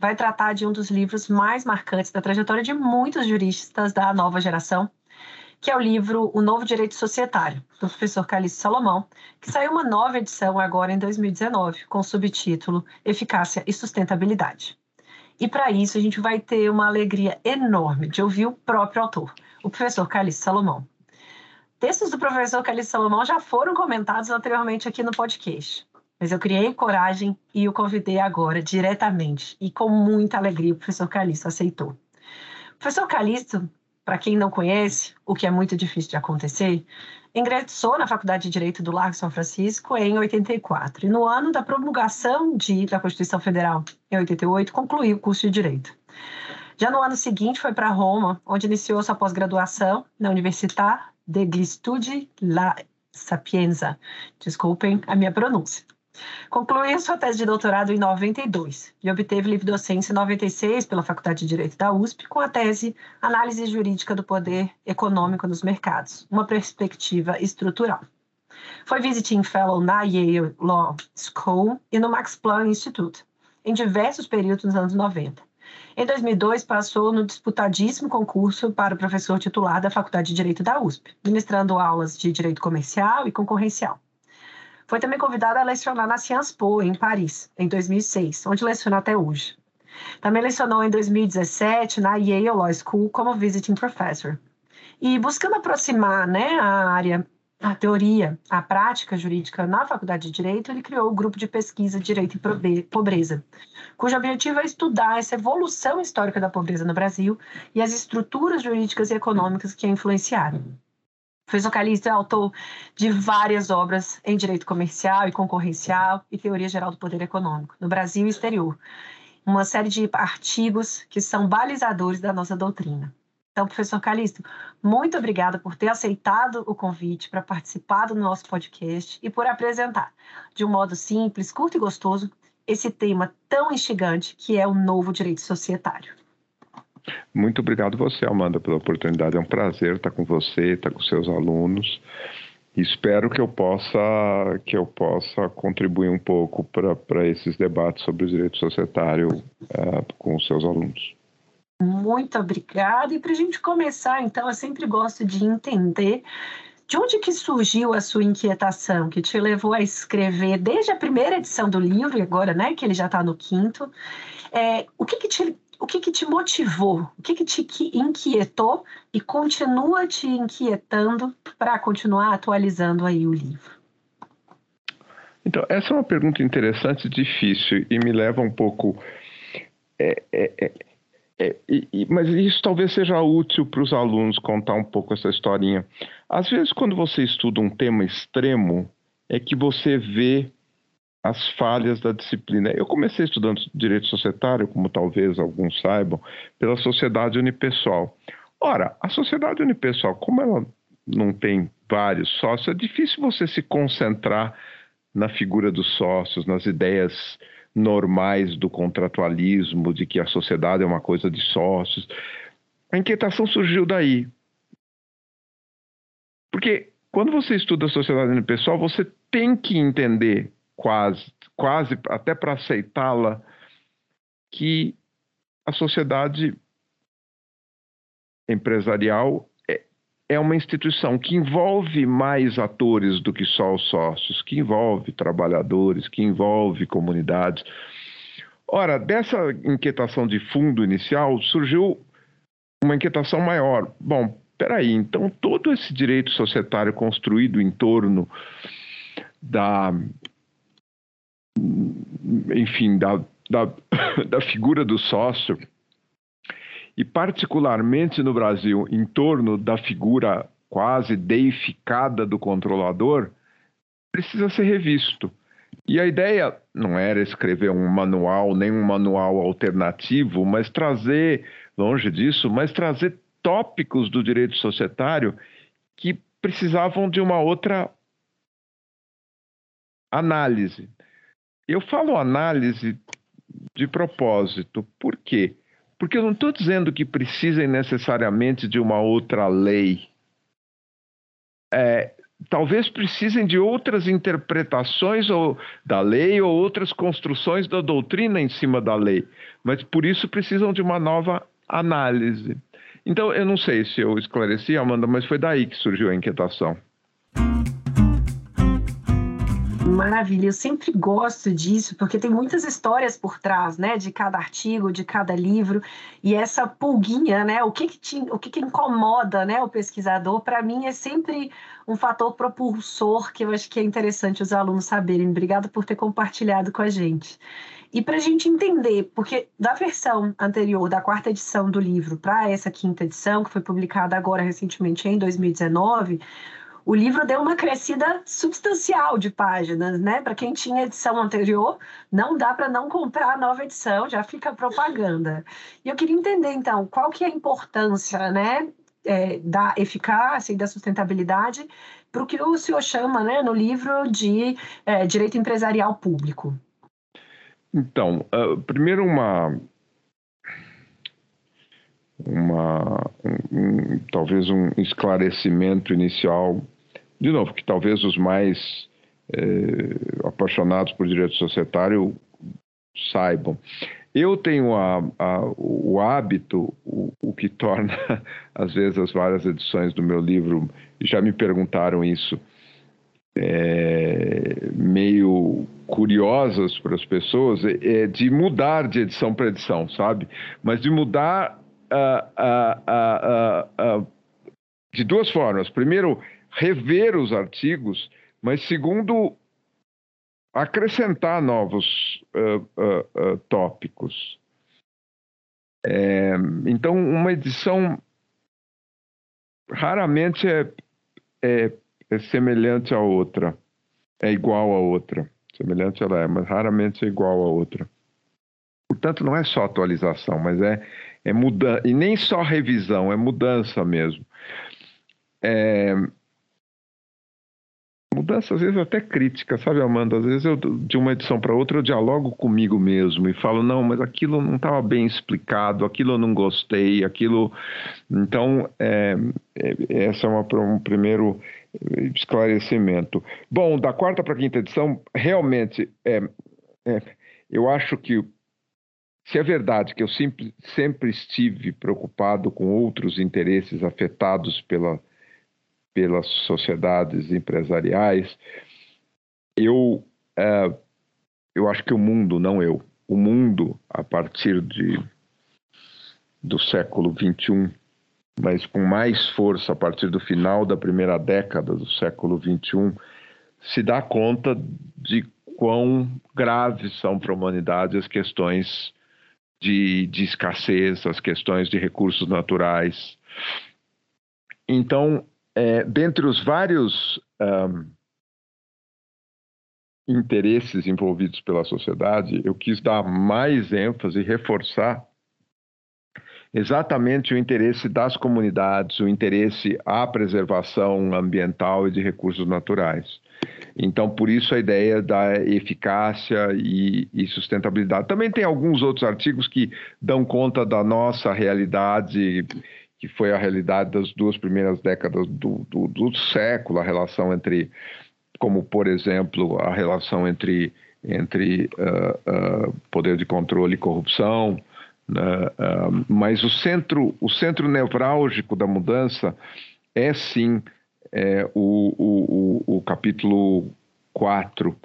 vai tratar de um dos livros mais marcantes da trajetória de muitos juristas da nova geração, que é o livro O Novo Direito Societário, do professor Calixto Salomão, que saiu uma nova edição agora em 2019, com o subtítulo Eficácia e Sustentabilidade. E para isso a gente vai ter uma alegria enorme de ouvir o próprio autor, o professor Calixto Salomão. Textos do professor Calixto Salomão já foram comentados anteriormente aqui no podcast. Mas eu criei coragem e o convidei agora diretamente. E com muita alegria o professor Calixto aceitou. O professor Calixto, para quem não conhece, o que é muito difícil de acontecer, ingressou na Faculdade de Direito do Largo São Francisco em 84. E no ano da promulgação de, da Constituição Federal, em 88, concluiu o curso de Direito. Já no ano seguinte foi para Roma, onde iniciou sua pós-graduação na Università degli Studi La Sapienza. Desculpem a minha pronúncia. Concluiu sua tese de doutorado em 92 e obteve livre docência em 96 pela Faculdade de Direito da USP com a tese Análise Jurídica do Poder Econômico nos Mercados, uma perspectiva estrutural. Foi visiting fellow na Yale Law School e no Max Planck Institute, em diversos períodos nos anos 90. Em 2002, passou no disputadíssimo concurso para professor titular da Faculdade de Direito da USP, ministrando aulas de Direito Comercial e Concorrencial. Foi também convidada a lecionar na Sciences Po, em Paris, em 2006, onde leciona até hoje. Também lecionou em 2017 na Yale Law School como visiting professor. E buscando aproximar né, a área, a teoria, a prática jurídica na Faculdade de Direito, ele criou o grupo de pesquisa Direito e Pobreza, cujo objetivo é estudar essa evolução histórica da pobreza no Brasil e as estruturas jurídicas e econômicas que a influenciaram. Foi vocalista e autor de várias obras em direito comercial e concorrencial e teoria geral do poder econômico, no Brasil e exterior. Uma série de artigos que são balizadores da nossa doutrina. Então, professor Calixto, muito obrigada por ter aceitado o convite para participar do nosso podcast e por apresentar, de um modo simples, curto e gostoso, esse tema tão instigante que é o novo direito societário. Muito obrigado você, Amanda, pela oportunidade. É um prazer estar com você, estar com seus alunos. Espero que eu possa que eu possa contribuir um pouco para esses debates sobre o direito societário uh, com os seus alunos. Muito obrigada. E para a gente começar, então, eu sempre gosto de entender de onde que surgiu a sua inquietação, que te levou a escrever desde a primeira edição do livro, e agora, né, que ele já está no quinto. É, o que, que te o que, que te motivou, o que, que te inquietou e continua te inquietando para continuar atualizando aí o livro? Então, essa é uma pergunta interessante e difícil e me leva um pouco. É, é, é, é mas isso talvez seja útil para os alunos contar um pouco essa historinha. Às vezes, quando você estuda um tema extremo, é que você vê as falhas da disciplina. Eu comecei estudando direito societário, como talvez alguns saibam, pela sociedade unipessoal. Ora, a sociedade unipessoal, como ela não tem vários sócios, é difícil você se concentrar na figura dos sócios, nas ideias normais do contratualismo, de que a sociedade é uma coisa de sócios. A inquietação surgiu daí. Porque quando você estuda a sociedade unipessoal, você tem que entender quase, quase até para aceitá-la, que a sociedade empresarial é, é uma instituição que envolve mais atores do que só os sócios, que envolve trabalhadores, que envolve comunidades. Ora, dessa inquietação de fundo inicial surgiu uma inquietação maior. Bom, peraí, então todo esse direito societário construído em torno da. Enfim, da, da, da figura do sócio, e particularmente no Brasil, em torno da figura quase deificada do controlador, precisa ser revisto. E a ideia não era escrever um manual, nem um manual alternativo, mas trazer, longe disso, mas trazer tópicos do direito societário que precisavam de uma outra análise. Eu falo análise de propósito, por quê? Porque eu não estou dizendo que precisem necessariamente de uma outra lei. É, talvez precisem de outras interpretações ou, da lei ou outras construções da doutrina em cima da lei, mas por isso precisam de uma nova análise. Então, eu não sei se eu esclareci, Amanda, mas foi daí que surgiu a inquietação. Maravilha, eu sempre gosto disso, porque tem muitas histórias por trás, né, de cada artigo, de cada livro, e essa pulguinha, né, o que que, te, o que, que incomoda, né, o pesquisador, para mim é sempre um fator propulsor que eu acho que é interessante os alunos saberem. Obrigada por ter compartilhado com a gente. E para a gente entender, porque da versão anterior, da quarta edição do livro, para essa quinta edição, que foi publicada agora recentemente em 2019, o livro deu uma crescida substancial de páginas, né? Para quem tinha edição anterior, não dá para não comprar a nova edição, já fica propaganda. E eu queria entender, então, qual que é a importância, né, é, da eficácia e da sustentabilidade para o que o senhor chama, né, no livro de é, direito empresarial público. Então, uh, primeiro uma uma um, talvez um esclarecimento inicial de novo, que talvez os mais é, apaixonados por direito societário saibam. Eu tenho a, a, o hábito, o, o, que torna, às vezes, as várias edições do meu livro, já me perguntaram isso, é, meio curiosas para as pessoas, é, é, de mudar de edição para edição, sabe? Mas de mudar uh, uh, uh, de duas formas. Primeiro, rever os artigos, mas segundo, acrescentar novos tópicos. É, então, uma edição raramente é, é, é, semelhante à outra, é igual à outra. Semelhante ela é, mas raramente é igual à outra. Portanto, não é só atualização, mas é, é mudança, e nem só revisão, é mudança mesmo. É, mudança às vezes até crítica, sabe, Amanda? Às vezes eu, de uma edição para outra, eu dialogo comigo mesmo e falo, não, mas aquilo não estava bem explicado, aquilo eu não gostei, aquilo. Então, é, é, essa é uma, um primeiro esclarecimento. Bom, da quarta para quinta edição, realmente, é, é, eu acho que se é verdade que eu sempre, sempre estive preocupado com outros interesses afetados pela pelas sociedades empresariais, eu, é, eu acho que o mundo, não eu, o mundo, a partir de, do século XXI, mas com mais força a partir do final da primeira década do século XXI, se dá conta de quão graves são para a humanidade as questões de, de escassez, as questões de recursos naturais. Então, é, dentre os vários um, interesses envolvidos pela sociedade, eu quis dar mais ênfase e reforçar exatamente o interesse das comunidades, o interesse à preservação ambiental e de recursos naturais. Então, por isso a ideia da eficácia e, e, sustentabilidade. Também tem alguns outros artigos que dão conta da nossa realidade que foi a realidade das duas primeiras décadas do, do, do século, a relação entre como, por exemplo, a relação entre, entre uh, uh, poder de controle e corrupção, uh, mas o centro, o centro nevrálgico da mudança é sim é, o, o, o, o capítulo 4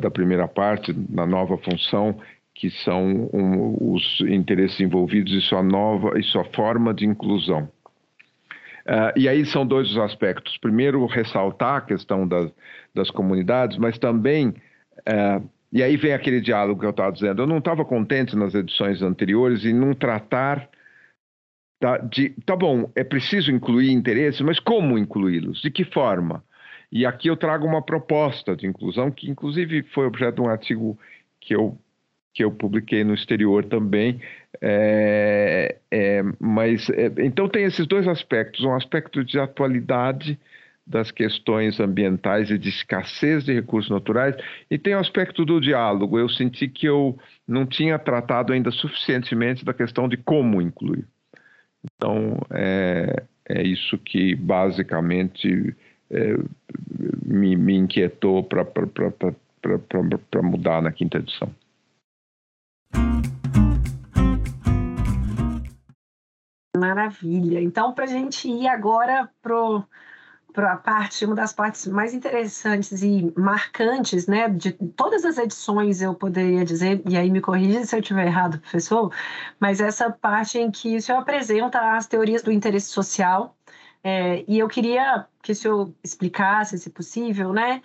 da primeira parte, na nova função, que são um, os interesses envolvidos e sua nova e sua forma de inclusão. Uh, e aí são dois os aspectos. Primeiro, ressaltar a questão das, das comunidades, mas também. Uh, e aí vem aquele diálogo que eu estava dizendo. Eu não estava contente nas edições anteriores em não tratar da, de. Tá bom, é preciso incluir interesses, mas como incluí-los? De que forma? E aqui eu trago uma proposta de inclusão, que inclusive foi objeto de um artigo que eu que eu publiquei no exterior também. É, é, mas é, então tem esses dois aspectos: um aspecto de atualidade das questões ambientais e de escassez de recursos naturais, e tem o aspecto do diálogo. Eu senti que eu não tinha tratado ainda suficientemente da questão de como incluir. Então, é, é isso que basicamente é, me, me inquietou para mudar na quinta edição. Maravilha. Então, para a gente ir agora para a parte, uma das partes mais interessantes e marcantes, né, de todas as edições, eu poderia dizer, e aí me corrija se eu estiver errado, professor, mas essa parte em que o senhor apresenta as teorias do interesse social, é, e eu queria que o senhor explicasse, se possível, né,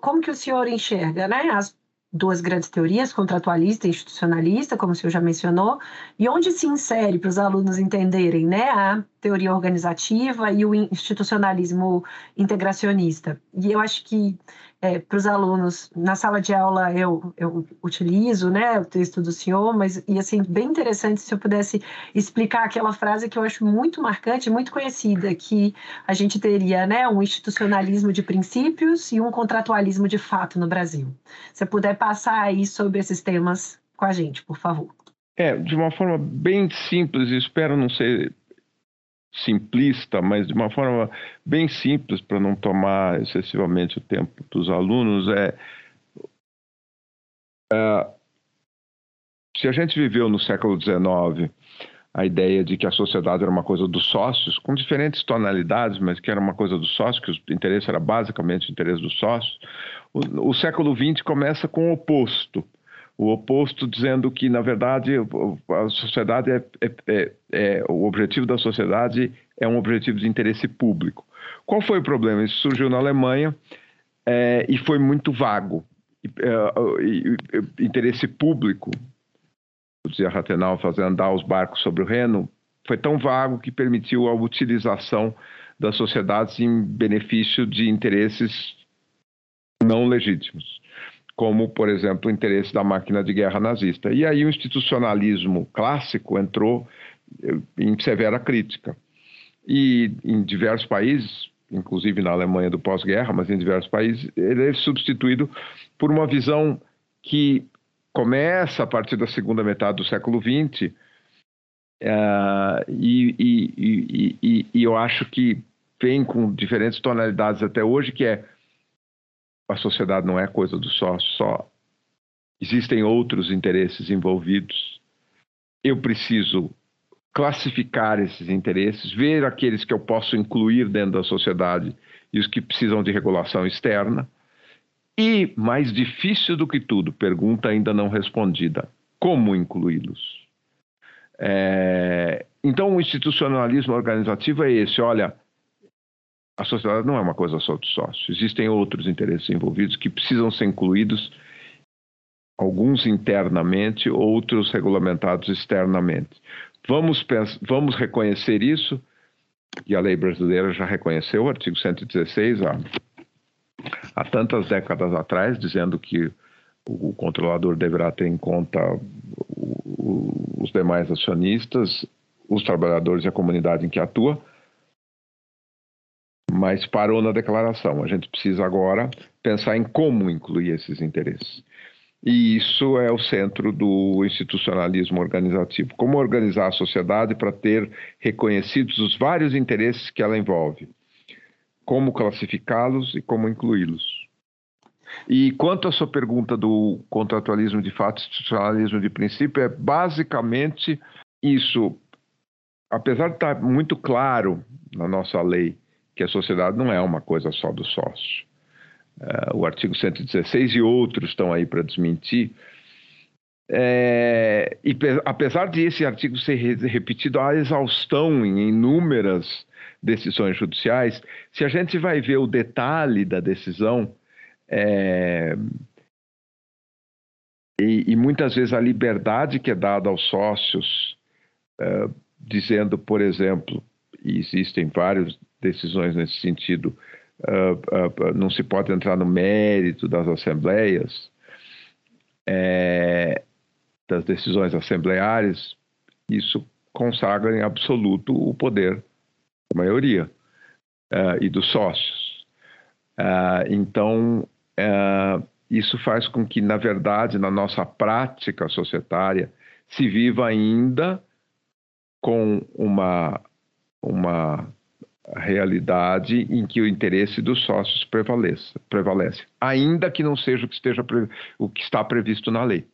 como que o senhor enxerga, né, as duas grandes teorias, contratualista e institucionalista, como o senhor já mencionou, e onde se insere para os alunos entenderem né, a teoria organizativa e o institucionalismo integracionista. E eu acho que é, para os alunos, na sala de aula eu, eu utilizo né, o texto do senhor, mas ia assim, bem interessante se eu pudesse explicar aquela frase que eu acho muito marcante, muito conhecida, que a gente teria né, um institucionalismo de princípios e um contratualismo de fato no Brasil. Se você puder passar aí sobre esses temas com a gente, por favor. É, de uma forma bem simples, espero não ser simplista, mas de uma forma bem simples, para não tomar excessivamente o tempo dos alunos, é, é se a gente viveu no século XIX a ideia de que a sociedade era uma coisa dos sócios, com diferentes tonalidades, mas que era uma coisa dos sócios, que o interesse era basicamente o interesse dos sócios, o, o século XX começa com o oposto o oposto dizendo que, na verdade, a sociedade é, é, é, é, o objetivo da sociedade é um objetivo de interesse público. Qual foi o problema? Isso surgiu na Alemanha é, e foi muito vago. É, interesse público, dizia Rathenau, fazer andar os barcos sobre o Reno, foi tão vago que permitiu a utilização das sociedades em benefício de interesses não legítimos como, por exemplo, o interesse da máquina de guerra nazista. E aí o institucionalismo clássico entrou eh, em severa crítica. E em diversos países, inclusive na Alemanha do pós-guerra, mas em diversos países, ele é substituído por uma visão que começa a partir da segunda metade do século XX, uh, e, e, e, e eu acho que vem com diferentes tonalidades até hoje, que é a sociedade não é coisa do sócio só. Existem outros interesses envolvidos. Eu preciso classificar esses interesses, ver aqueles que eu posso incluir dentro da sociedade e os que precisam de regulação externa. E, mais difícil do que tudo, pergunta ainda não respondida: como incluí-los? É... Então, o institucionalismo organizativo é esse: olha, a sociedade não é uma coisa só de sócio. Existem outros interesses envolvidos que precisam ser incluídos, alguns internamente, outros regulamentados externamente. Vamos, vamos reconhecer isso, e a lei brasileira já reconheceu o artigo 116 há, há tantas décadas atrás, dizendo que o controlador deverá ter em conta os demais acionistas, os trabalhadores e a comunidade em que atua mas parou na declaração. A gente precisa agora pensar em como incluir esses interesses. E isso é o centro do institucionalismo organizativo. Como organizar a sociedade para ter reconhecidos os vários interesses que ela envolve. como classificá-los e como incluí-los. E quanto à sua pergunta do contratualismo de fato, institucionalismo de princípio, é basicamente isso. Apesar de estar muito claro na nossa lei que a sociedade não é uma coisa só do sócio, uh, o artigo 116 e outros estão aí para desmentir. É, e apesar de esse artigo ser repetido à exaustão em inúmeras decisões judiciais, se a gente vai ver o detalhe da decisão, é, e, e, muitas vezes a liberdade que é dada aos sócios, é, dizendo, por exemplo, e existem várias decisões nesse sentido, uh, uh, não se pode entrar no mérito das assembleias, é, das decisões assembleares, isso consagra em absoluto o poder da maioria uh, e dos sócios. então, isso faz com que, na verdade, na nossa prática societária, se viva ainda com uma, uma realidade em que o interesse dos sócios prevaleça, prevalece, ainda que não seja o que, esteja, o que está previsto na lei.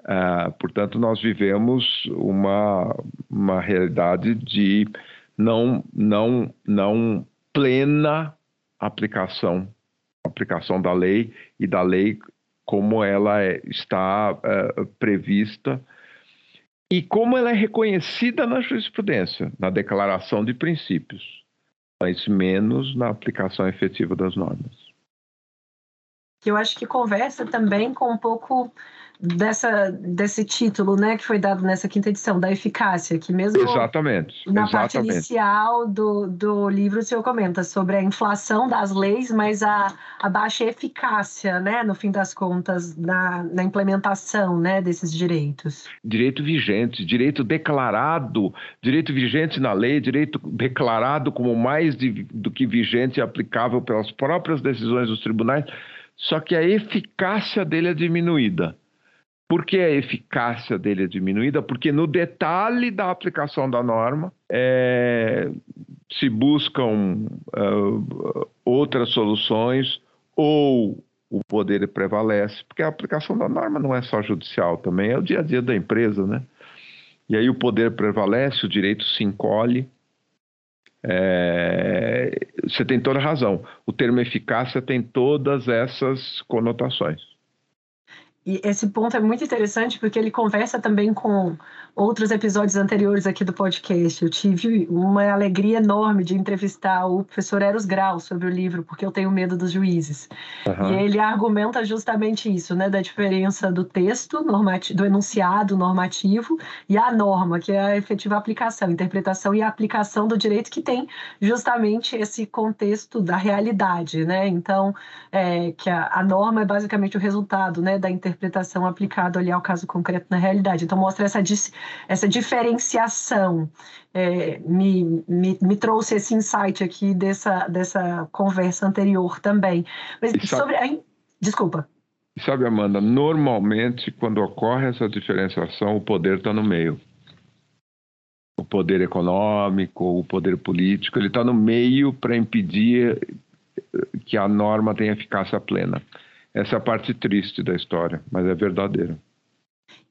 Uh, portanto, nós vivemos uma, uma realidade de não, não, não plena aplicação, aplicação da lei e da lei como ela é, está uh, prevista e como ela é reconhecida na jurisprudência, na declaração de princípios mas menos na aplicação efetiva das normas. Eu acho que conversa também com um pouco dessa, desse título, né, que foi dado nessa quinta edição, da eficácia, que mesmo exatamente, na exatamente. parte inicial do, do livro o senhor comenta sobre a inflação das leis, mas a, a baixa eficácia, né, no fim das contas, na, na implementação, né, desses direitos. Direito vigente, direito declarado, direito vigente na lei, direito declarado como mais de, do que vigente e aplicável pelas próprias decisões dos tribunais, só que a eficácia dele é diminuída. Por que a eficácia dele é diminuída? Porque no detalhe da aplicação da norma é, se buscam uh, outras soluções ou o poder prevalece, porque a aplicação da norma não é só judicial, também é o dia a dia da empresa, né? E aí o poder prevalece, o direito se encolhe. É, você tem toda razão. O termo eficácia tem todas essas conotações. E esse ponto é muito interessante porque ele conversa também com outros episódios anteriores aqui do podcast. Eu tive uma alegria enorme de entrevistar o professor Eros Grau sobre o livro, porque eu tenho medo dos juízes. Uhum. E ele argumenta justamente isso, né, da diferença do texto normativo, do enunciado normativo e a norma, que é a efetiva aplicação, interpretação e aplicação do direito que tem justamente esse contexto da realidade, né? Então, é, que a, a norma é basicamente o resultado, né, da interpretação interpretação aplicado ali ao caso concreto na realidade. Então, mostra essa, essa diferenciação. É, me, me, me, trouxe esse insight aqui dessa, dessa conversa anterior também. Mas sobre a... Desculpa. Sabe, Amanda, normalmente, quando ocorre essa diferenciação, o poder está no meio. O poder econômico, o poder político, ele está no meio para impedir que a norma tenha eficácia plena. Essa é a parte triste da história, mas é verdadeira.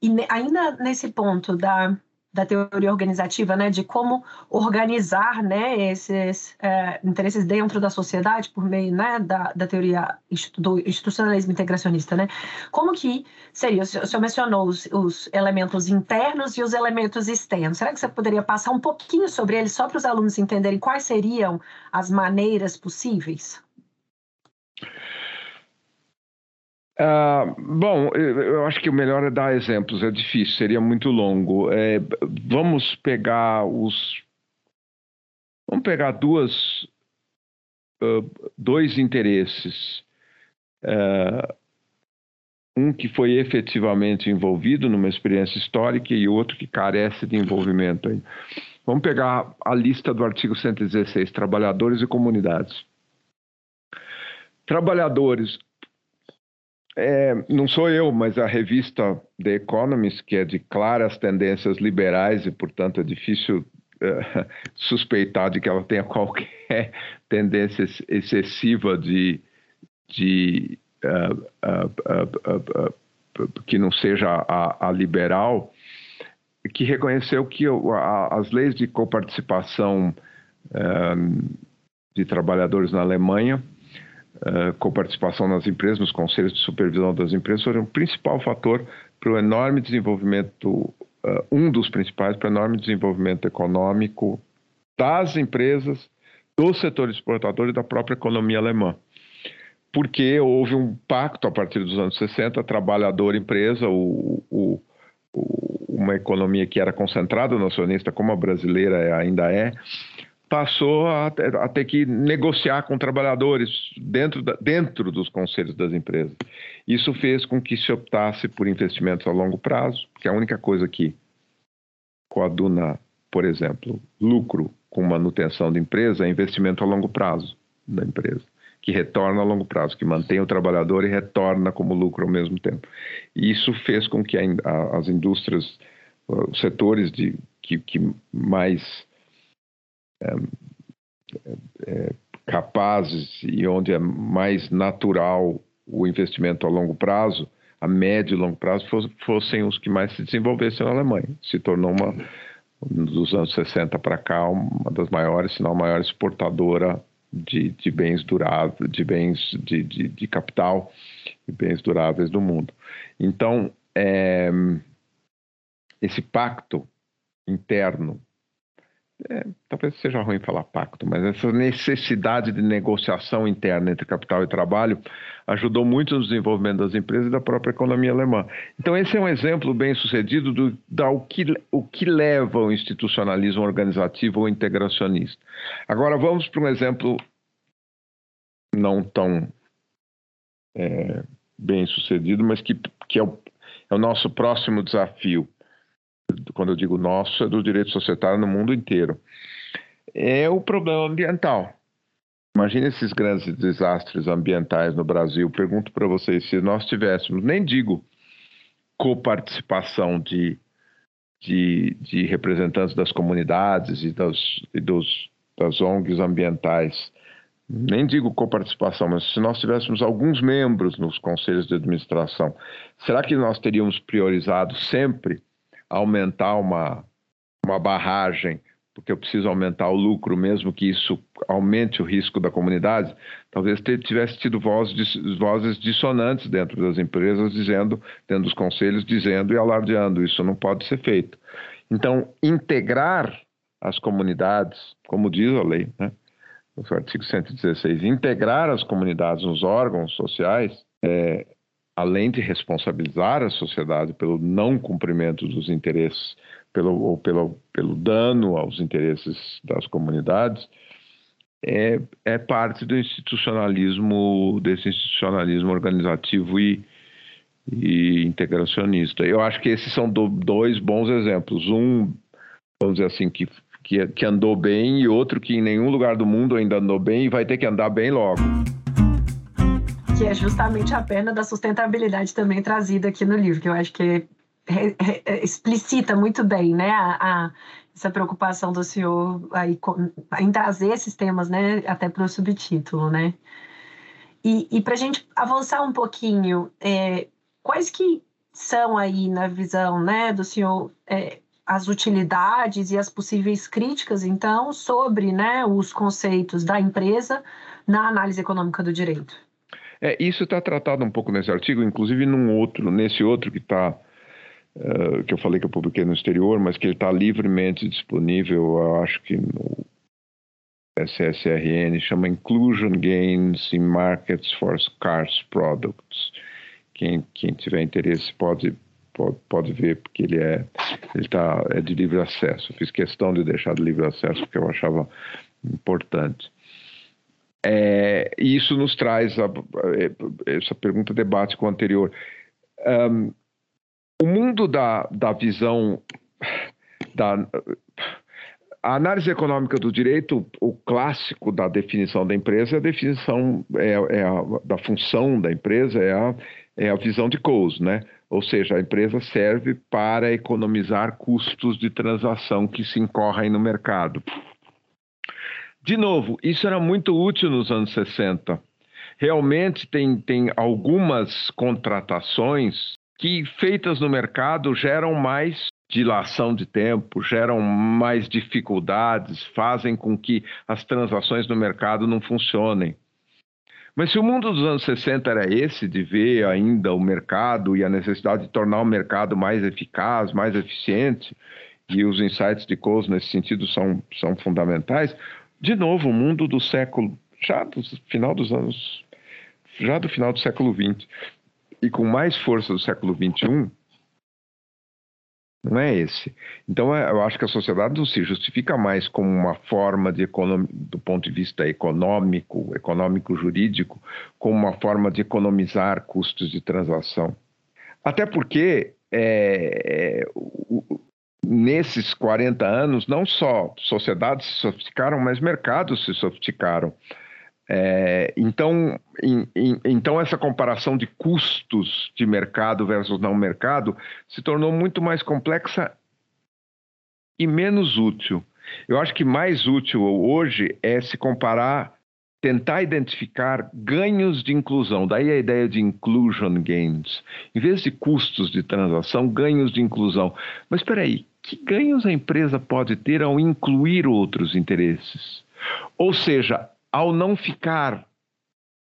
E ainda nesse ponto da, da teoria organizativa, né, de como organizar, né, esses é, interesses dentro da sociedade por meio, né, da, da teoria do institucionalismo integracionista, né, como que seria? O senhor mencionou os, os elementos internos e os elementos externos. Será que você poderia passar um pouquinho sobre eles só para os alunos entenderem quais seriam as maneiras possíveis? Uh, bom, eu acho que o melhor é dar exemplos, é difícil, seria muito longo. É, vamos pegar os. Vamos pegar duas, uh, dois interesses. Uh, um que foi efetivamente envolvido numa experiência histórica e outro que carece de envolvimento. Aí. Vamos pegar a lista do artigo 116, trabalhadores e comunidades. Trabalhadores, é, não sou eu, mas a revista The Economist, que é de claras tendências liberais e, portanto, é difícil uh, suspeitar de que ela tenha qualquer tendência excessiva de, de uh, que não seja a, a, liberal, que reconheceu que as leis de coparticipação de trabalhadores na Alemanha uh, com participação nas empresas, nos conselhos de supervisão das empresas, foram o principal fator para o enorme desenvolvimento, uh, um dos principais para o enorme desenvolvimento econômico das empresas, do setor exportador e da própria economia alemã. Porque houve um pacto a partir dos anos 60, trabalhador-empresa, o, o, o, uma economia que era concentrada no acionista, como a brasileira ainda é, passou a, a, ter que negociar com trabalhadores dentro, da, dentro dos conselhos das empresas. Isso fez com que se optasse por investimentos a longo prazo, que é a única coisa que coaduna, por exemplo, lucro com manutenção da empresa é investimento a longo prazo da empresa, que retorna a longo prazo, que mantém o trabalhador e retorna como lucro ao mesmo tempo. E isso fez com que a, as indústrias, os setores de, que, que mais capazes e onde é mais natural o investimento a longo prazo, a médio e longo prazo, fossem os que mais se desenvolvessem na Alemanha. Se tornou uma, dos anos 60 para cá, uma das maiores, se não a maior exportadora de, de bens duráveis, de bens de, de, de, capital e bens duráveis do mundo. Então, é, esse pacto interno é, talvez seja ruim falar pacto, mas essa necessidade de negociação interna entre capital e trabalho ajudou muito no desenvolvimento das empresas e da própria economia alemã. Então, esse é um exemplo bem sucedido do da, o, que, o que leva ao institucionalismo organizativo ou integracionista. Agora, vamos para um exemplo não tão é, bem sucedido, mas que, que é, o, é o nosso próximo desafio quando eu digo nosso, é do direito societário no mundo inteiro, é o problema ambiental. Imagine esses grandes desastres ambientais no Brasil. Pergunto para vocês se nós tivéssemos, nem digo coparticipação de, de, de representantes das comunidades e, das, e dos, das ONGs ambientais, nem digo coparticipação, mas se nós tivéssemos alguns membros nos conselhos de administração, será que nós teríamos priorizado sempre aumentar uma, uma barragem, porque eu preciso aumentar o lucro, mesmo que isso aumente o risco da comunidade, talvez tivesse tido vozes, vozes dissonantes dentro das empresas, dizendo, dentro dos conselhos, dizendo e alardeando: isso não pode ser feito. Então, integrar as comunidades, como diz a lei, né? o artigo 116, integrar as comunidades nos órgãos sociais é, além de responsabilizar a sociedade pelo não cumprimento dos interesses, pelo, ou pelo, pelo dano aos interesses das comunidades, é, é parte do institucionalismo, desse institucionalismo organizativo e, e integracionista. Eu acho que esses são do, dois bons exemplos. Um, vamos dizer assim, que, que, que andou bem e outro que em nenhum lugar do mundo ainda andou bem e vai ter que andar bem logo que é justamente a perna da sustentabilidade também trazida aqui no livro, que eu acho que é, explicita muito bem, né, a, a, essa preocupação do senhor aí com, em trazer esses temas, né, até para o subtítulo, né. E, e para a gente avançar um pouquinho, é, quais que são aí na visão, né, do senhor é, as utilidades e as possíveis críticas, então, sobre, né, os conceitos da empresa na análise econômica do direito? É, isso está tratado um pouco nesse artigo, inclusive num outro, nesse outro que está uh, que eu falei que eu publiquei no exterior, mas que ele está livremente disponível, eu acho que no SSRN, chama Inclusion Gains in Markets for Scarce Products. Quem, quem tiver interesse pode, pode, pode ver, porque ele é, ele tá, é de livre acesso. Fiz questão de deixar de livre acesso, porque eu achava importante. É, e isso nos traz, a, a, essa pergunta debate com o anterior. Um, o mundo da, da visão da a análise econômica do direito, o clássico da definição da empresa, é a definição é, é a, da função da empresa é a, é a visão de Coase, né? Ou seja, a empresa serve para economizar custos de transação que se incorrem no mercado. De novo, isso era muito útil nos anos 60. Realmente tem, tem algumas contratações que, feitas no mercado, geram mais dilação de tempo, geram mais dificuldades, fazem com que as transações no mercado não funcionem. Mas se o mundo dos anos 60 era esse, de ver ainda o mercado e a necessidade de tornar o mercado mais eficaz, mais eficiente, e os insights de Coase nesse sentido são, são fundamentais, de novo, o mundo do século, já do final dos anos, já do final do século XX, e com mais força do século XXI, não é esse. Então, é, eu acho que a sociedade não se justifica mais como uma forma de do ponto de vista econômico, econômico-jurídico, como uma forma de economizar custos de transação. Até porque é, o, nesses 40 anos, não só sociedades se sofisticaram, mas mercados se sofisticaram. É, então, então, essa comparação de custos de mercado versus não mercado se tornou muito mais complexa e menos útil. Eu acho que mais útil hoje é se comparar, tentar identificar ganhos de inclusão. Daí a ideia de inclusion gains. Em vez de custos de transação, ganhos de inclusão. Mas espera aí, que ganhos a empresa pode ter ao incluir outros interesses? Ou seja, ao não ficar,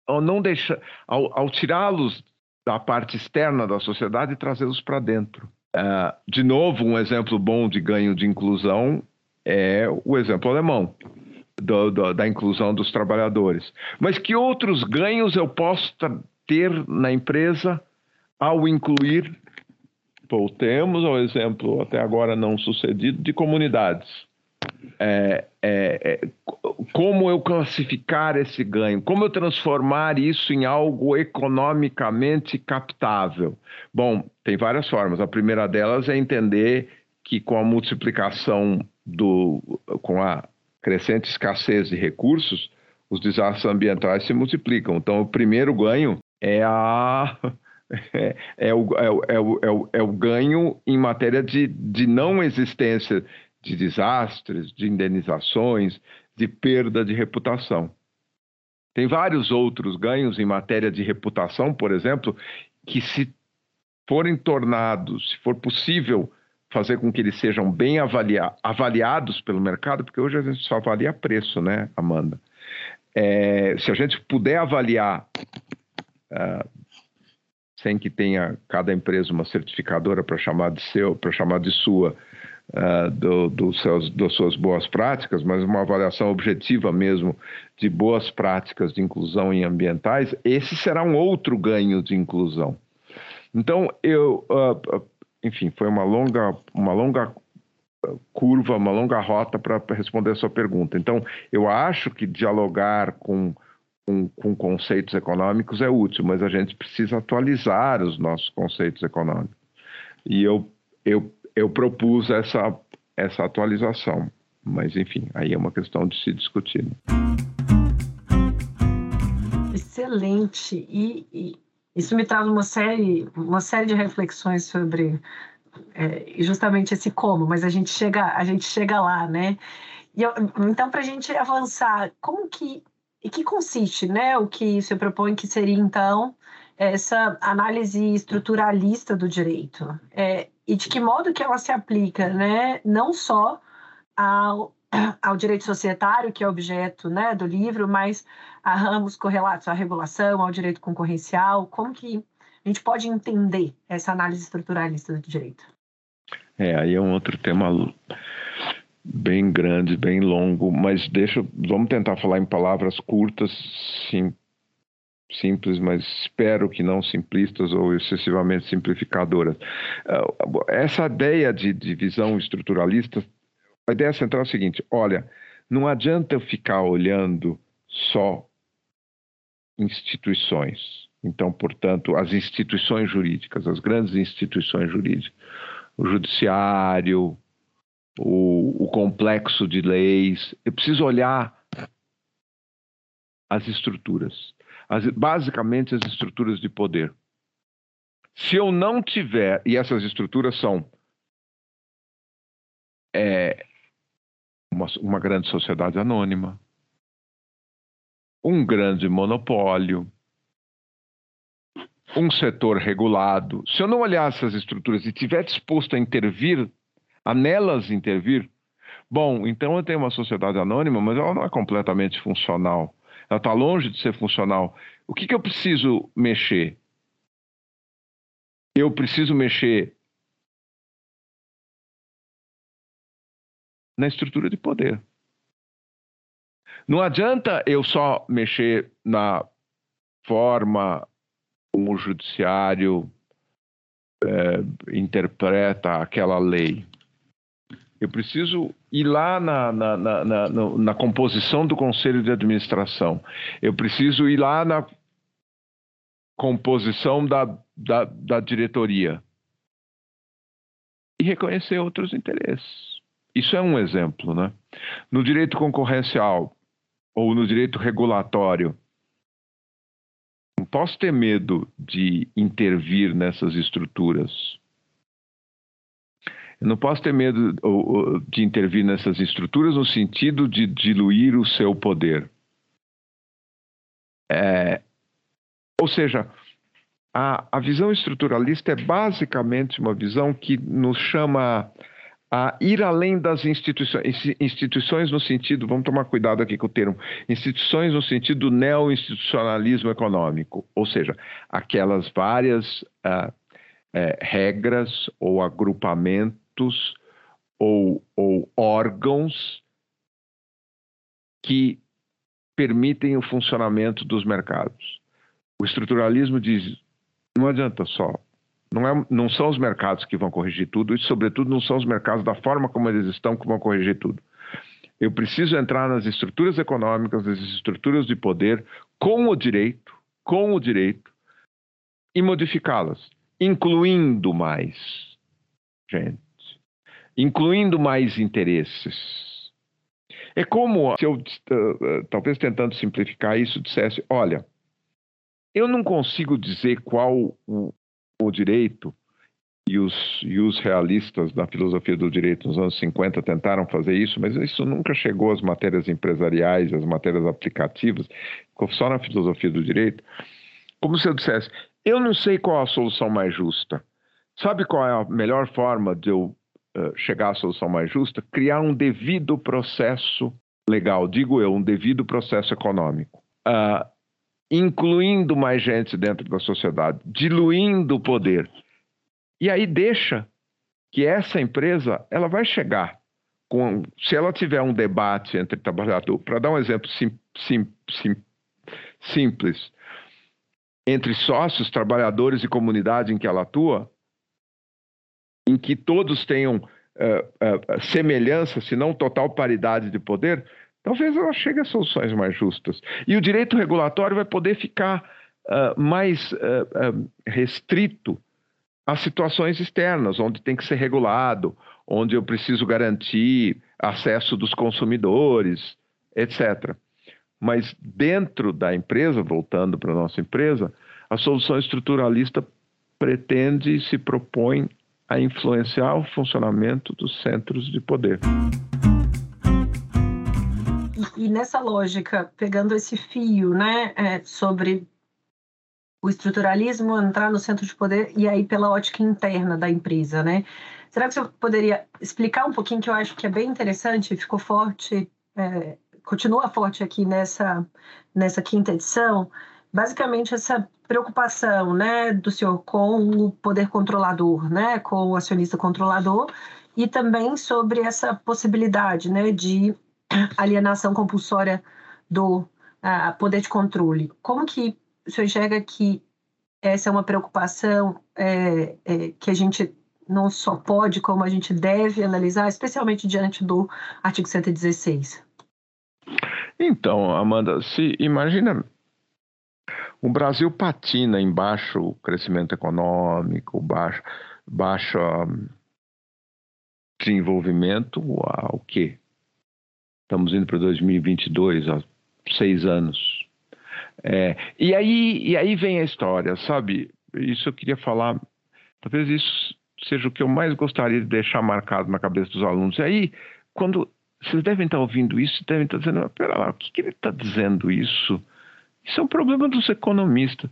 ao não deixar, ao, ao tirá-los da parte externa da sociedade e trazê-los para dentro. Uh, de novo, um exemplo bom de ganho de inclusão é o exemplo alemão. Do, do, da inclusão dos trabalhadores. Mas que outros ganhos eu posso ter na empresa ao incluir? Voltemos ao exemplo até agora não sucedido de comunidades é, é, é, como eu classificar esse ganho, como eu transformar isso em algo economicamente captável. Bom, tem várias formas. A primeira delas é entender que com a multiplicação do, com a crescente escassez de recursos, os desastres ambientais se multiplicam. Então, o primeiro ganho é a é, é, o, é, o, é, o, é, o, ganho em matéria de, de não existência de desastres, de indenizações, de perda de reputação. Tem vários outros ganhos em matéria de reputação, por exemplo, que se forem tornados, se for possível fazer com que eles sejam bem avalia avaliados pelo mercado, porque hoje a gente só avalia preço, né, Amanda? É, se a gente puder avaliar, uh, sem que tenha cada empresa uma certificadora para chamar de seu, para chamar de sua, uh, do, do seus, das suas boas práticas, mas uma avaliação objetiva mesmo de boas práticas de inclusão em ambientais, esse será um outro ganho de inclusão. Então, eu, uh, enfim, foi uma longa, uma longa curva, uma longa rota para responder a sua pergunta. Então, eu acho que dialogar com, com, com, conceitos econômicos é útil, mas a gente precisa atualizar os nossos conceitos econômicos. E eu, eu eu propus essa, essa atualização. Mas, enfim, aí é uma questão de se discutir. Né? Excelente. E, e, isso me traz uma série, uma série de reflexões sobre é, justamente esse como, mas a gente chega, a gente chega lá, né? Eu, então, para a gente avançar, como que, e que consiste, né? O que você propõe que seria, então, essa análise estruturalista do direito? É, e de que modo que ela se aplica, né, não só ao, ao direito societário, que é objeto né, do livro, mas a ramos correlatos à regulação, ao direito concorrencial, como que a gente pode entender essa análise estruturalista do direito? É, aí é um outro tema bem grande, bem longo, mas deixa, vamos tentar falar em palavras curtas, sim, simples, mas espero que não simplistas ou excessivamente simplificadoras. Ah, essa ideia de, de visão estruturalista, a ideia central é a seguinte: olha, não adianta eu ficar olhando só instituições. Então, portanto, as instituições jurídicas, as grandes instituições jurídicas, o judiciário, o, o complexo de leis, eu preciso olhar as estruturas as, basicamente as estruturas de poder. Se eu não tiver, e essas estruturas são é, uma, uma grande sociedade anônima, um grande monopólio, um setor regulado. Se eu não olhar essas estruturas e estiver disposto a intervir, a nelas intervir, bom, então eu tenho uma sociedade anônima, mas ela não é completamente funcional. Ela está longe de ser funcional. O que, que eu preciso mexer? Eu preciso mexer na estrutura de poder. Não adianta eu só mexer na forma como o judiciário é, interpreta aquela lei. Eu preciso ir lá na, na, na, na, na composição do conselho de administração. Eu preciso ir lá na composição da, da, da diretoria e reconhecer outros interesses. Isso é um exemplo, né? No direito concorrencial ou no direito regulatório, não posso ter medo de intervir nessas estruturas. Eu não posso ter medo de intervir nessas estruturas no sentido de diluir o seu poder. É, ou seja, a, a visão estruturalista é basicamente uma visão que nos chama a ir além das instituições, instituições no sentido, vamos tomar cuidado aqui com o termo, instituições no sentido do neo-institucionalismo econômico, ou seja, aquelas várias uh, uh, regras ou agrupamentos ou, ou órgãos que permitem o funcionamento dos mercados. O estruturalismo diz: não adianta só não, é, não são os mercados que vão corrigir tudo, e, sobretudo, não são os mercados da forma como eles estão que vão corrigir tudo. Eu preciso entrar nas estruturas econômicas, nas estruturas de poder, com o direito, com o direito, e modificá-las, incluindo mais gente, incluindo mais interesses. É como se eu, uh, talvez tentando simplificar isso, dissesse: olha, eu não consigo dizer qual o, o direito e os, e os realistas da filosofia do direito nos anos 50 tentaram fazer isso, mas isso nunca chegou às matérias empresariais, às matérias aplicativas, só na filosofia do direito. Como se eu dissesse, eu não sei qual a solução mais justa. Sabe qual é a melhor forma de eu chegar à solução mais justa? Criar um devido processo legal, digo eu, um devido processo econômico. Uh, incluindo mais gente dentro da sociedade, diluindo o poder. E aí deixa que essa empresa ela vai chegar com, se ela tiver um debate entre trabalhadores, para dar um exemplo sim, sim, sim, simples, entre sócios, trabalhadores e comunidade em que ela atua, em que todos tenham uh, uh, semelhança, se não total paridade de poder, Talvez ela chegue a soluções mais justas. E o direito regulatório vai poder ficar uh, mais restrito a situações externas, onde tem que ser regulado, onde eu preciso garantir acesso dos consumidores, etc. Mas dentro da empresa, voltando para a nossa empresa, a solução estruturalista pretende e se propõe a influenciar o funcionamento dos centros de poder. E, nessa lógica, pegando esse fio, né, é, sobre o estruturalismo entrar no centro de poder e aí pela ótica interna da empresa, né? Será que você poderia explicar um pouquinho que eu acho que é bem interessante, ficou forte, é, continua forte aqui nessa nessa quinta edição, basicamente essa preocupação, né, do senhor com o poder controlador, né, com o acionista controlador e também sobre essa possibilidade, né, de alienação compulsória do uh, poder de controle. Como que o senhor enxerga que essa é uma preocupação é, é, que a gente não só pode, como a gente deve analisar, especialmente diante do artigo 116? Então, Amanda, se imagina o Brasil patina em baixo crescimento econômico, baixo, baixo um, desenvolvimento, o quê? Estamos indo para 2022, há seis anos. É, e, aí, e aí vem a história, sabe? isso eu queria falar, talvez isso seja o que eu mais gostaria de deixar marcado na cabeça dos alunos. E aí, quando vocês devem estar ouvindo isso, devem estar dizendo, pera lá, o que, que ele está dizendo isso? Isso é um problema dos economistas.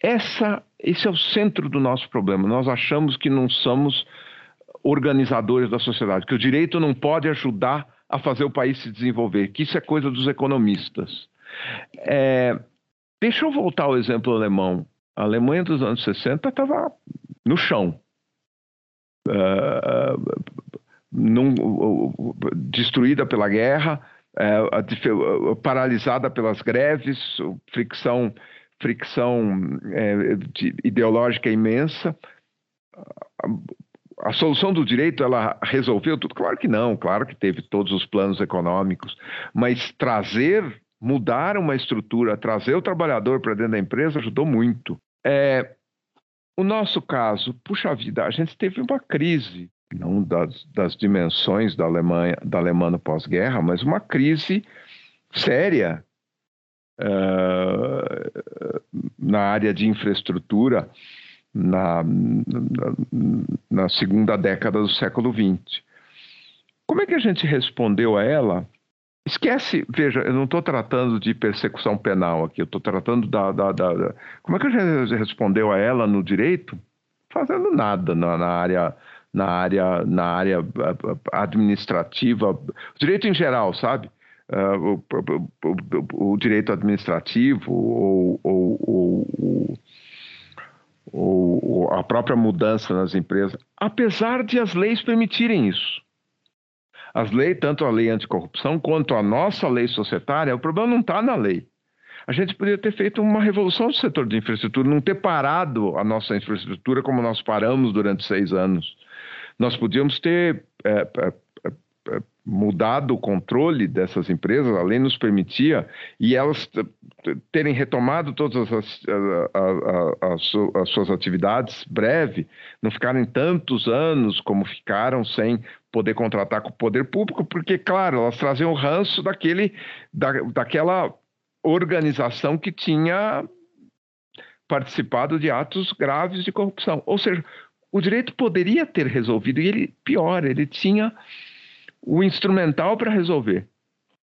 Essa, esse é o centro do nosso problema. Nós achamos que não somos organizadores da sociedade, que o direito não pode ajudar a fazer o país se desenvolver, que isso é coisa dos economistas. É, deixa eu voltar ao exemplo alemão. A Alemanha dos anos 60 estava no chão. Uh, destruída pela guerra, uh, paralisada pelas greves, fricção, fricção ideológica imensa a solução do direito ela resolveu tudo? Claro que não, claro que teve todos os planos econômicos, mas trazer, mudar uma estrutura, trazer o trabalhador para dentro da empresa ajudou muito. É, o nosso caso, puxa vida, a gente teve uma crise, não das, das dimensões da Alemanha, da Alemanha pós-guerra, mas uma crise séria uh, na área de infraestrutura na, na, na segunda década do século XX. Como é que a gente respondeu a ela? Esquece, veja, eu não estou tratando de persecução penal aqui, eu estou tratando da, da, da, da, Como é que a gente respondeu a ela no direito? Fazendo nada na, na área na área na área administrativa, direito em geral, sabe? Uh, o, o, o, o, direito administrativo ou, ou, ou ou, a própria mudança nas empresas, apesar de as leis permitirem isso. As leis, tanto a lei anticorrupção quanto a nossa lei societária, o problema não está na lei. A gente poderia ter feito uma revolução no setor de infraestrutura, não ter parado a nossa infraestrutura como nós paramos durante seis anos. Nós podíamos ter é, é, é, mudado o controle dessas empresas, a lei nos permitia, e elas terem retomado todas as, as, as, as, suas atividades breve, não ficarem tantos anos como ficaram sem poder contratar com o poder público, porque, claro, elas traziam o ranço daquele, da, daquela organização que tinha participado de atos graves de corrupção. Ou seja, o direito poderia ter resolvido, e ele, pior, ele tinha o instrumental para resolver.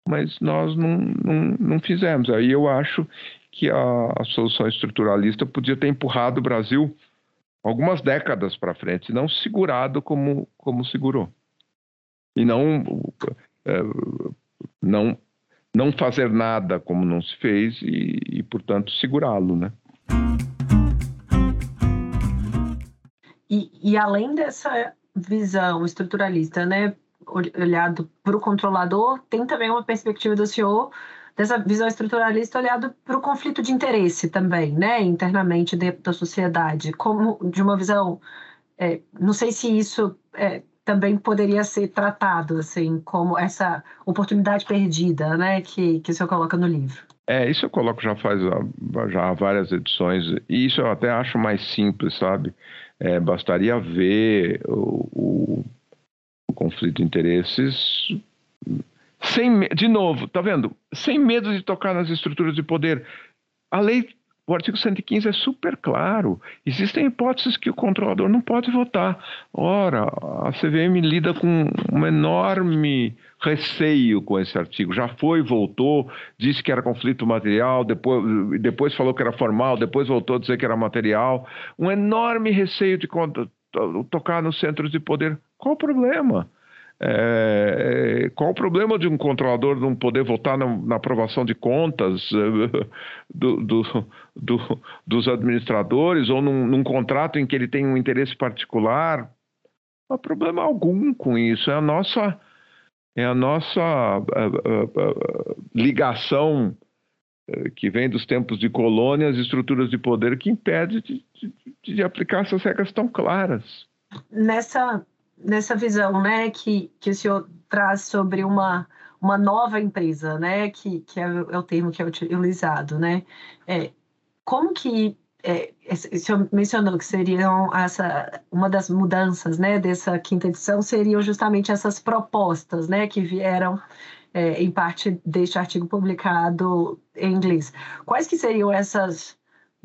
Mas nós não, não, não fizemos. Aí eu acho que a, a solução estruturalista podia ter empurrado o Brasil algumas décadas para frente, não segurado como, como segurou. E não, é, não, não fazer nada como não se fez e, e portanto, segurá-lo, né? E, e além dessa visão estruturalista, né, olhado para o controlador, tem também uma perspectiva do senhor dessa visão estruturalista olhado para o conflito de interesse também, né, internamente dentro da sociedade, como de uma visão, é, não sei se isso é, também poderia ser tratado assim como essa oportunidade perdida, né, que, que o senhor coloca no livro. É, isso eu coloco já faz já várias edições e isso eu até acho mais simples, sabe? É, bastaria ver o, o conflito de interesses sem de novo, tá vendo? Sem medo de tocar nas estruturas de poder. A lei, o artigo 115 é super claro. Existem hipóteses que o controlador não pode votar. Ora, a CVM lida com um enorme receio com esse artigo. Já foi, voltou, disse que era conflito material, depois, depois falou que era formal, depois voltou a dizer que era material. Um enorme receio de tocar nos centros de poder. Qual o problema? É, qual o problema de um controlador não poder votar na, na aprovação de contas é, do, do, do, dos administradores ou num, num, contrato em que ele tem um interesse particular? Não há problema algum com isso. É a nossa, é a nossa a, a, a, ligação é, que vem dos tempos de colônias, estruturas de poder que impede de, de, de aplicar essas regras tão claras. Nessa nessa visão, né, que, que o senhor traz sobre uma, uma nova empresa, né, que, que é, é o termo que é utilizado, né, é, como que é, o senhor mencionou que seriam essa uma das mudanças, né, dessa quinta edição seriam justamente essas propostas, né, que vieram é, em parte deste artigo publicado em inglês. Quais que seriam essas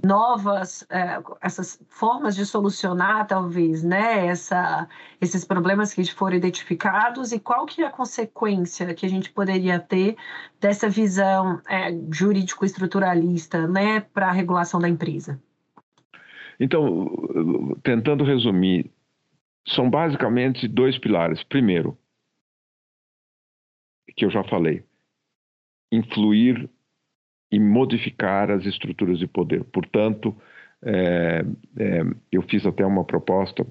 novas é, essas formas de solucionar talvez né essa esses problemas que foram identificados e qual que é a consequência que a gente poderia ter dessa visão é, jurídico estruturalista né para a regulação da empresa? Então tentando resumir são basicamente dois pilares. Primeiro que eu já falei influir e modificar as estruturas de poder. Portanto, é, é, eu fiz até uma proposta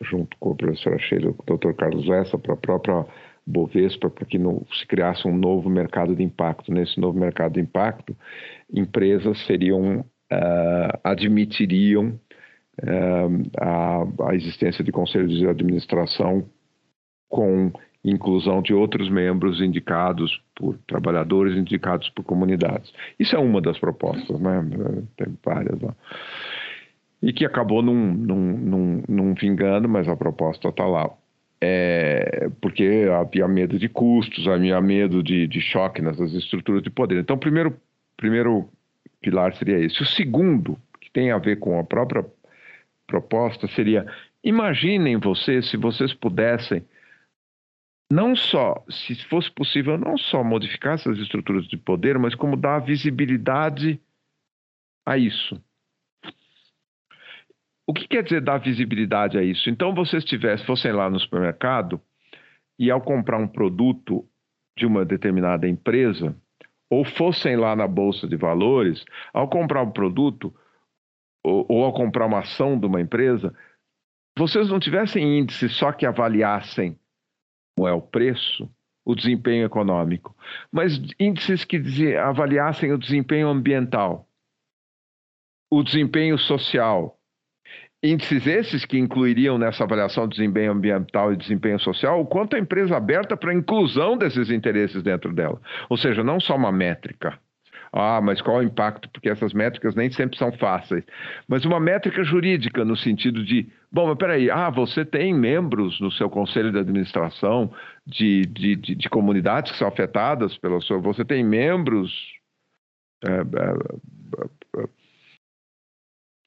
junto com a professora Sheila, o Dr. Carlos Lessa, para a própria Bovespa, para que não se criasse um novo mercado de impacto. Nesse novo mercado de impacto, empresas seriam uh, admitiriam uh, a, a existência de conselhos de administração com inclusão de outros membros indicados por trabalhadores, indicados por comunidades. Isso é uma das propostas, né? Tem várias lá. E que acabou não, não, não, vingando, mas a proposta está lá. É, porque havia medo de custos, havia medo de, de choque nessas estruturas de poder. Então, o primeiro, primeiro pilar seria esse. O segundo, que tem a ver com a própria proposta, seria: imaginem vocês se vocês pudessem não só, se fosse possível, não só modificar essas estruturas de poder, mas como dar visibilidade a isso. O que quer dizer dar visibilidade a isso? Então, vocês tivessem, fossem lá no supermercado e ao comprar um produto de uma determinada empresa, ou fossem lá na bolsa de valores, ao comprar um produto ou, ou ao comprar uma ação de uma empresa, vocês não tivessem índices só que avaliassem como é o preço, o desempenho econômico, mas índices que avaliassem o desempenho ambiental, o desempenho social. Índices esses que incluiriam nessa avaliação de desempenho ambiental e desempenho social o quanto a empresa aberta para a inclusão desses interesses dentro dela. Ou seja, não só uma métrica, ah, mas qual o impacto? Porque essas métricas nem sempre são fáceis. Mas uma métrica jurídica, no sentido de, bom, mas peraí, ah, você tem membros no seu conselho de administração de, de, de, de comunidades que são afetadas pela sua. Você tem membros. É, é, é,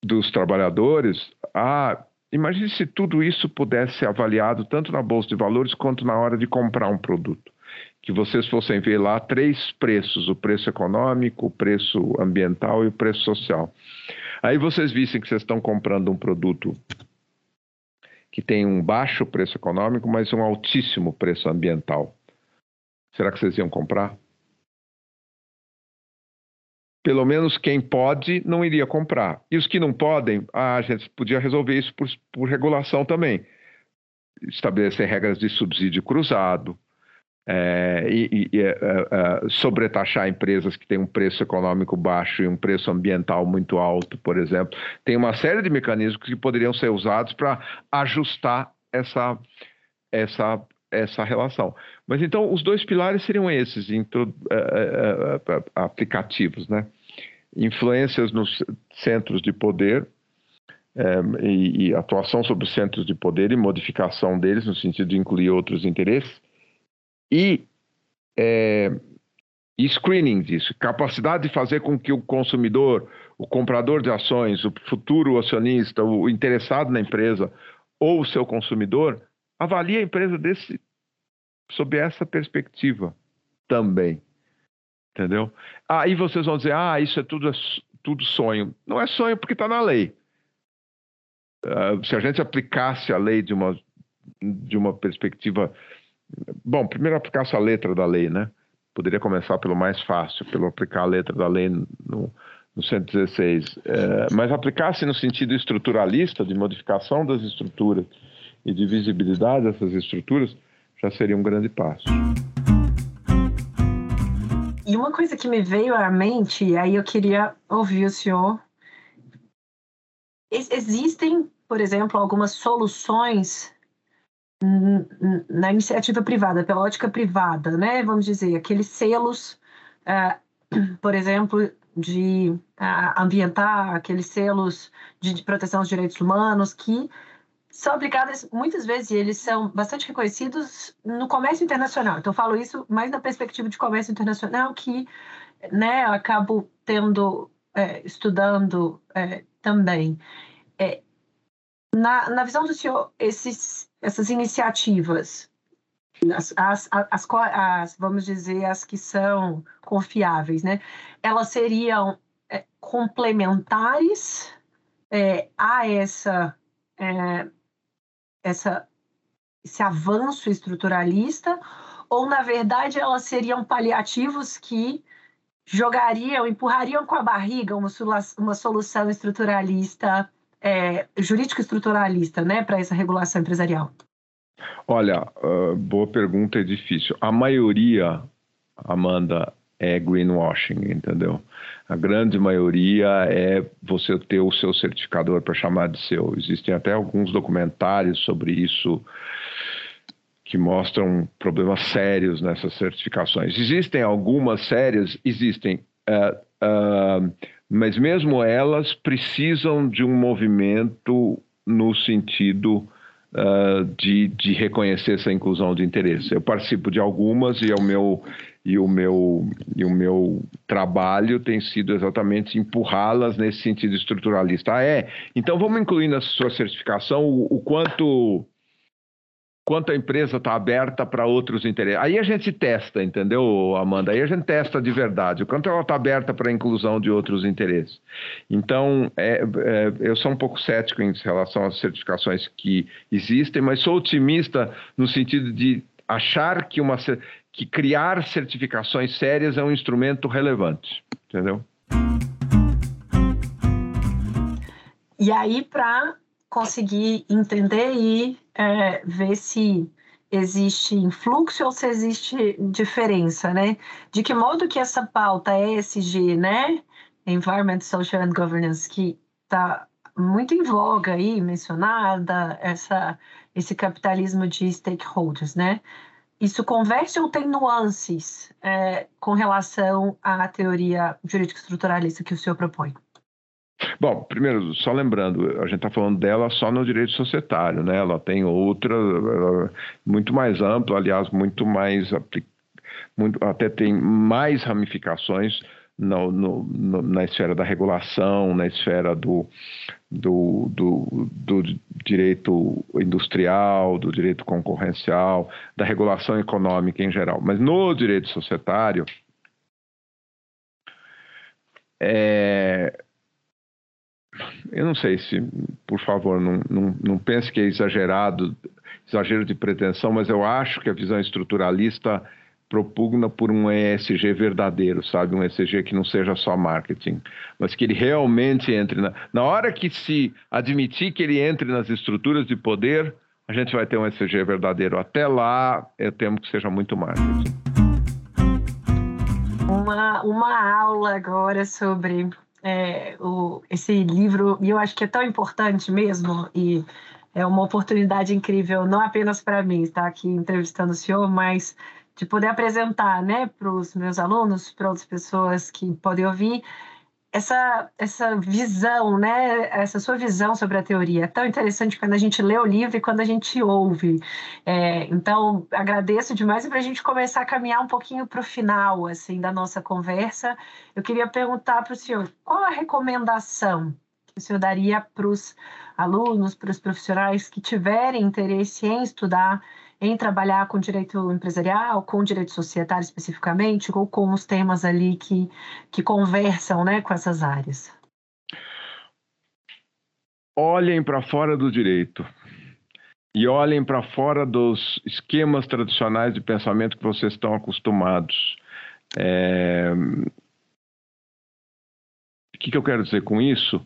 dos trabalhadores, ah, imagine se tudo isso pudesse ser avaliado tanto na bolsa de valores quanto na hora de comprar um produto que vocês fossem ver lá três preços: o preço econômico, o preço ambiental e o preço social. Aí vocês vissem que vocês estão comprando um produto que tem um baixo preço econômico, mas um altíssimo preço ambiental. Será que vocês iam comprar? Pelo menos quem pode não iria comprar. E os que não podem, ah, a gente podia resolver isso por, por regulação também. Estabelecer regras de subsídio cruzado, é, e, e é, é, sobretaxar empresas que têm um preço econômico baixo e um preço ambiental muito alto, por exemplo. Tem uma série de mecanismos que poderiam ser usados para ajustar essa, essa, essa relação. Mas então, os dois pilares seriam esses, intro, é, é, aplicativos, né? Influências nos centros de poder, e, e atuação sobre os centros de poder e modificação deles, no sentido de incluir outros interesses, e, é, screening disso, capacidade de fazer com que o consumidor, o comprador de ações, o futuro acionista, o interessado na empresa ou o seu consumidor avalie a empresa desse sob essa perspectiva também. Entendeu? Aí vocês vão dizer: ah, isso é tudo, é tudo sonho. Não é sonho porque está na lei. Uh, se a gente aplicasse a lei de uma, de uma perspectiva Bom, primeiro aplicar a letra da lei, né? Poderia começar pelo mais fácil, pelo aplicar a letra da lei no, no 116. É, mas aplicar-se no sentido estruturalista, de modificação das estruturas e de visibilidade dessas estruturas, já seria um grande passo. E uma coisa que me veio à mente, e aí eu queria ouvir o senhor. Existem, por exemplo, algumas soluções na iniciativa privada, pela ótica privada, né? Vamos dizer, aqueles selos, uh, por exemplo, de uh, ambientar, aqueles selos de, de, proteção aos direitos humanos, que são aplicados muitas vezes, e eles são bastante reconhecidos no comércio internacional. Então, eu falo isso mais na perspectiva de comércio internacional, que né, eu acabo tendo é, estudando é, também, é, na, na visão do senhor, esses, essas iniciativas, as, as, as, as, vamos dizer, as que são confiáveis, né? Elas seriam é, complementares é, a essa, é, essa, esse avanço estruturalista, ou na verdade elas seriam paliativos que jogariam, empurrariam com a barriga uma, uma solução estruturalista, é, jurídico-estruturalista, né, para essa regulação empresarial? Olha, uh, boa pergunta, é difícil. A maioria, Amanda, é greenwashing, entendeu? A grande maioria é você ter o seu certificador para chamar de seu. Existem até alguns documentários sobre isso que mostram problemas sérios nessas certificações. Existem algumas sérias, existem, uh, uh, mas mesmo elas precisam de um movimento no sentido uh, de, de reconhecer essa inclusão de interesse. Eu participo de algumas e é o meu e o meu, e o meu trabalho tem sido exatamente empurrá-las nesse sentido estruturalista. Ah, é? Então vamos incluir na sua certificação o, o quanto quanto a empresa está aberta para outros interesses. Aí a gente testa, entendeu, Amanda? Aí a gente testa de verdade, o quanto ela está aberta para a inclusão de outros interesses. Então, é, é, eu sou um pouco cético em relação às certificações que existem, mas sou otimista no sentido de achar que, uma, que criar certificações sérias é um instrumento relevante, entendeu? E aí, para conseguir entender e é, ver se existe influxo ou se existe diferença, né? De que modo que essa pauta ESG, né? Environment, Social and Governance, que está muito em voga aí, mencionada, essa, esse capitalismo de stakeholders, né? Isso converge ou tem nuances é, com relação à teoria jurídico-estruturalista que o senhor propõe? Bom, primeiro, só lembrando, a gente está falando dela só no direito societário, né? Ela tem outra, muito mais ampla, aliás, muito mais, muito, até tem mais ramificações no, no, no, na esfera da regulação, na esfera do, do, do, do, direito industrial, do direito concorrencial, da regulação econômica em geral. Mas no direito societário, é, eu não sei se, por favor, não, não, não pense que é exagerado, exagero de pretensão, mas eu acho que a visão estruturalista propugna por um ESG verdadeiro, sabe? Um ESG que não seja só marketing, mas que ele realmente entre na... Na hora que se admitir que ele entre nas estruturas de poder, a gente vai ter um ESG verdadeiro. Até lá, eu temo que seja muito marketing. Uma, uma aula agora sobre é, o, esse livro, e eu acho que é tão importante mesmo, e é uma oportunidade incrível, não apenas para mim estar aqui entrevistando o senhor, mas de poder apresentar né, para os meus alunos, para outras pessoas que podem ouvir, essa, essa visão, né, essa sua visão sobre a teoria. É tão interessante quando a gente lê o livro e quando a gente ouve. É, então, agradeço demais e para a gente começar a caminhar um pouquinho para o final assim, da nossa conversa, eu queria perguntar para o senhor qual a recomendação que o senhor daria para os alunos, para os profissionais que tiverem interesse em estudar em trabalhar com direito empresarial, com direito societário especificamente, ou com os temas ali que, que conversam né, com essas áreas? Olhem para fora do direito e olhem para fora dos esquemas tradicionais de pensamento que vocês estão acostumados. É... O que, que eu quero dizer com isso?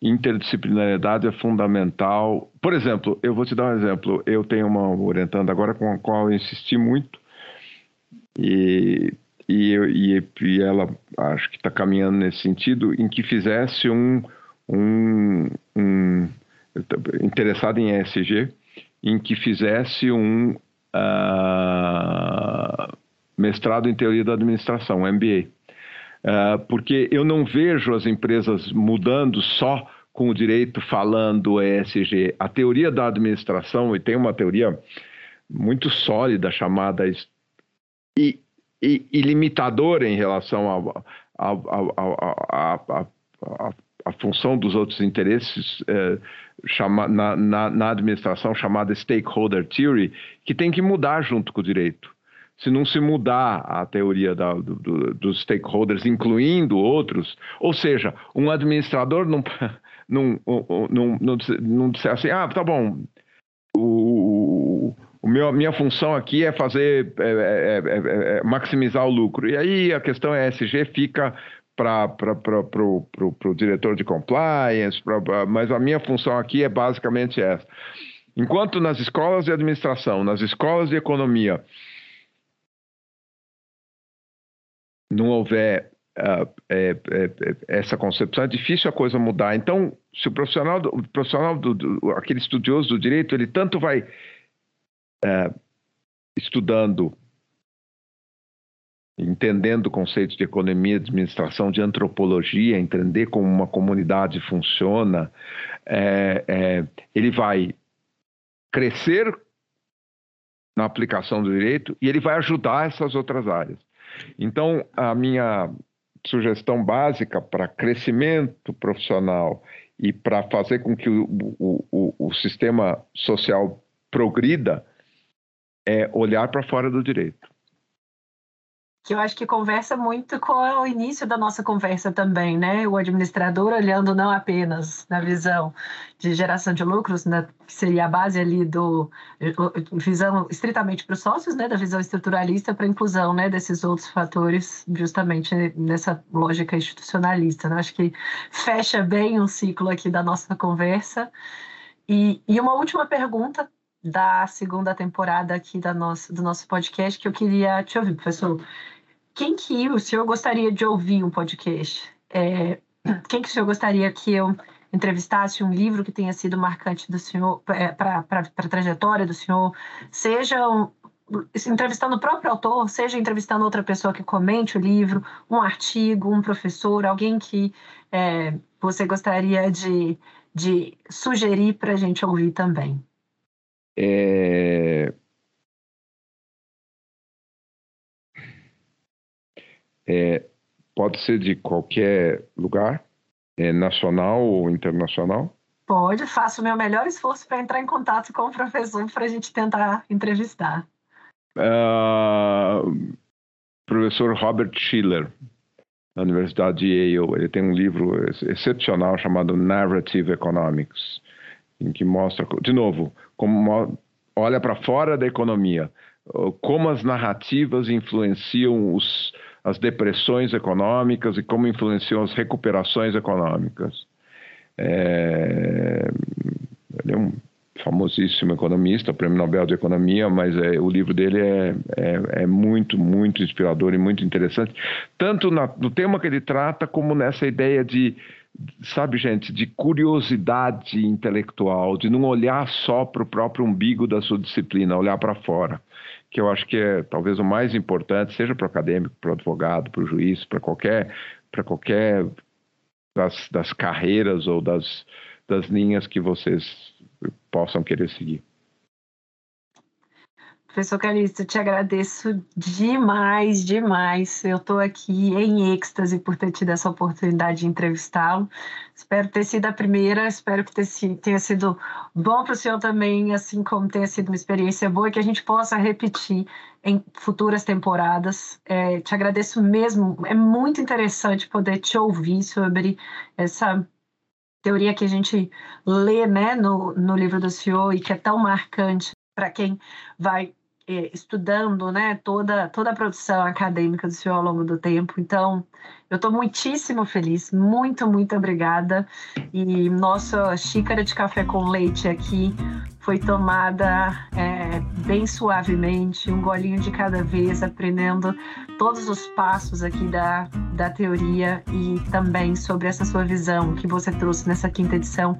Interdisciplinariedade é fundamental. Por exemplo, eu vou te dar um exemplo. Eu tenho uma orientanda agora com a qual eu insisti muito e, e, e, e ela acho que está caminhando nesse sentido em que fizesse um, um, um interessado em ESG, em que fizesse um uh, mestrado em teoria da administração, MBA. Uh, porque eu não vejo as empresas mudando só com o direito falando ESG. A teoria da administração, e tem uma teoria muito sólida chamada e, e, e limitadora em relação a função dos outros interesses é, chama, na, na, na, administração chamada stakeholder theory, que tem que mudar junto com o direito. Se não se mudar a teoria da, do, do, dos stakeholders, incluindo outros, ou seja, um administrador não, não, não, não, não disser assim, ah, tá bom, o, o meu, minha função aqui é fazer, é, é, é, é, maximizar o lucro. E aí a questão ESG fica para o diretor de compliance, pra, mas a minha função aqui é basicamente essa. Enquanto nas escolas de administração, nas escolas de economia, não houver uh, é, é, essa concepção, é difícil a coisa mudar. Então, se o profissional, o profissional do, do aquele estudioso do direito, ele tanto vai uh, estudando entendendo conceitos de economia, de administração, de antropologia, entender como uma comunidade funciona, é, é, ele vai crescer na aplicação do direito e ele vai ajudar essas outras áreas. Então, a minha sugestão básica para crescimento profissional e para fazer com que o, o, o, sistema social progrida é olhar para fora do direito que eu acho que conversa muito com o início da nossa conversa também, né? O administrador olhando não apenas na visão de geração de lucros, né? que seria a base ali do visão estritamente para os sócios, né? Da visão estruturalista para a inclusão, né? Desses outros fatores, justamente nessa lógica institucionalista. Né? Acho que fecha bem o ciclo aqui da nossa conversa. E, e uma última pergunta da segunda temporada aqui da nossa, do nosso podcast que eu queria te ouvir, professor quem que o senhor gostaria de ouvir um podcast? É, quem que o senhor gostaria que eu entrevistasse um livro que tenha sido marcante do senhor é, para a trajetória do senhor, seja um, entrevistando o próprio autor, seja entrevistando outra pessoa que comente o livro, um artigo, um professor, alguém que é, você gostaria de, de sugerir para a gente ouvir também? É, É, pode ser de qualquer lugar, é, nacional ou internacional? Pode, faço o meu melhor esforço para entrar em contato com o professor para a gente tentar entrevistar. Uh, professor Robert Schiller, da Universidade de Yale, ele tem um livro excepcional chamado Narrative Economics, em que mostra, de novo, como olha para fora da economia, como as narrativas influenciam os, as depressões econômicas e como influenciam as recuperações econômicas. É, ele é um famosíssimo economista, prêmio Nobel de Economia, mas é, o livro dele é, é, é, muito, muito inspirador e muito interessante, tanto na, no tema que ele trata, como nessa ideia de, sabe, gente, de curiosidade intelectual, de não olhar só para o próprio umbigo da sua disciplina, olhar para fora que eu acho que é talvez o mais importante, seja para o acadêmico, para o advogado, para o juiz, para qualquer, para qualquer das, das carreiras ou das, das linhas que vocês possam querer seguir. Professor Calixto, te agradeço demais, demais. Eu estou aqui em êxtase por ter tido essa oportunidade de entrevistá-lo. Espero ter sido a primeira, espero que tenha sido bom para o senhor também, assim como tenha sido uma experiência boa e que a gente possa repetir em futuras temporadas. É, te agradeço mesmo, é muito interessante poder te ouvir sobre essa teoria que a gente lê né, no, no livro do senhor e que é tão marcante para quem vai estudando né, toda, toda a produção acadêmica do senhor ao longo do tempo. Então, eu estou muitíssimo feliz, muito, muito obrigada. E nossa xícara de café com leite aqui foi tomada é, bem suavemente, um golinho de cada vez, aprendendo todos os passos aqui da, da teoria e também sobre essa sua visão que você trouxe nessa quinta edição.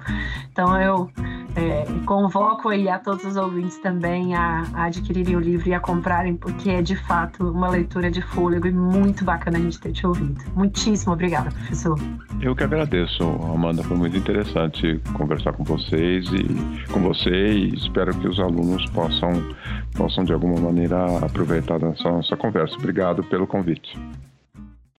Então, eu é, convoco aí a todos os ouvintes também a, a, adquirirem o livro e a comprarem, porque é de fato uma leitura de fôlego e muito bacana a gente ter te ouvido. Muitíssimo obrigada, professor. Eu que agradeço, Amanda. Foi muito interessante conversar com vocês e com você e espero que os alunos possam, possam de alguma maneira aproveitar dessa nossa conversa. Obrigado pelo convite.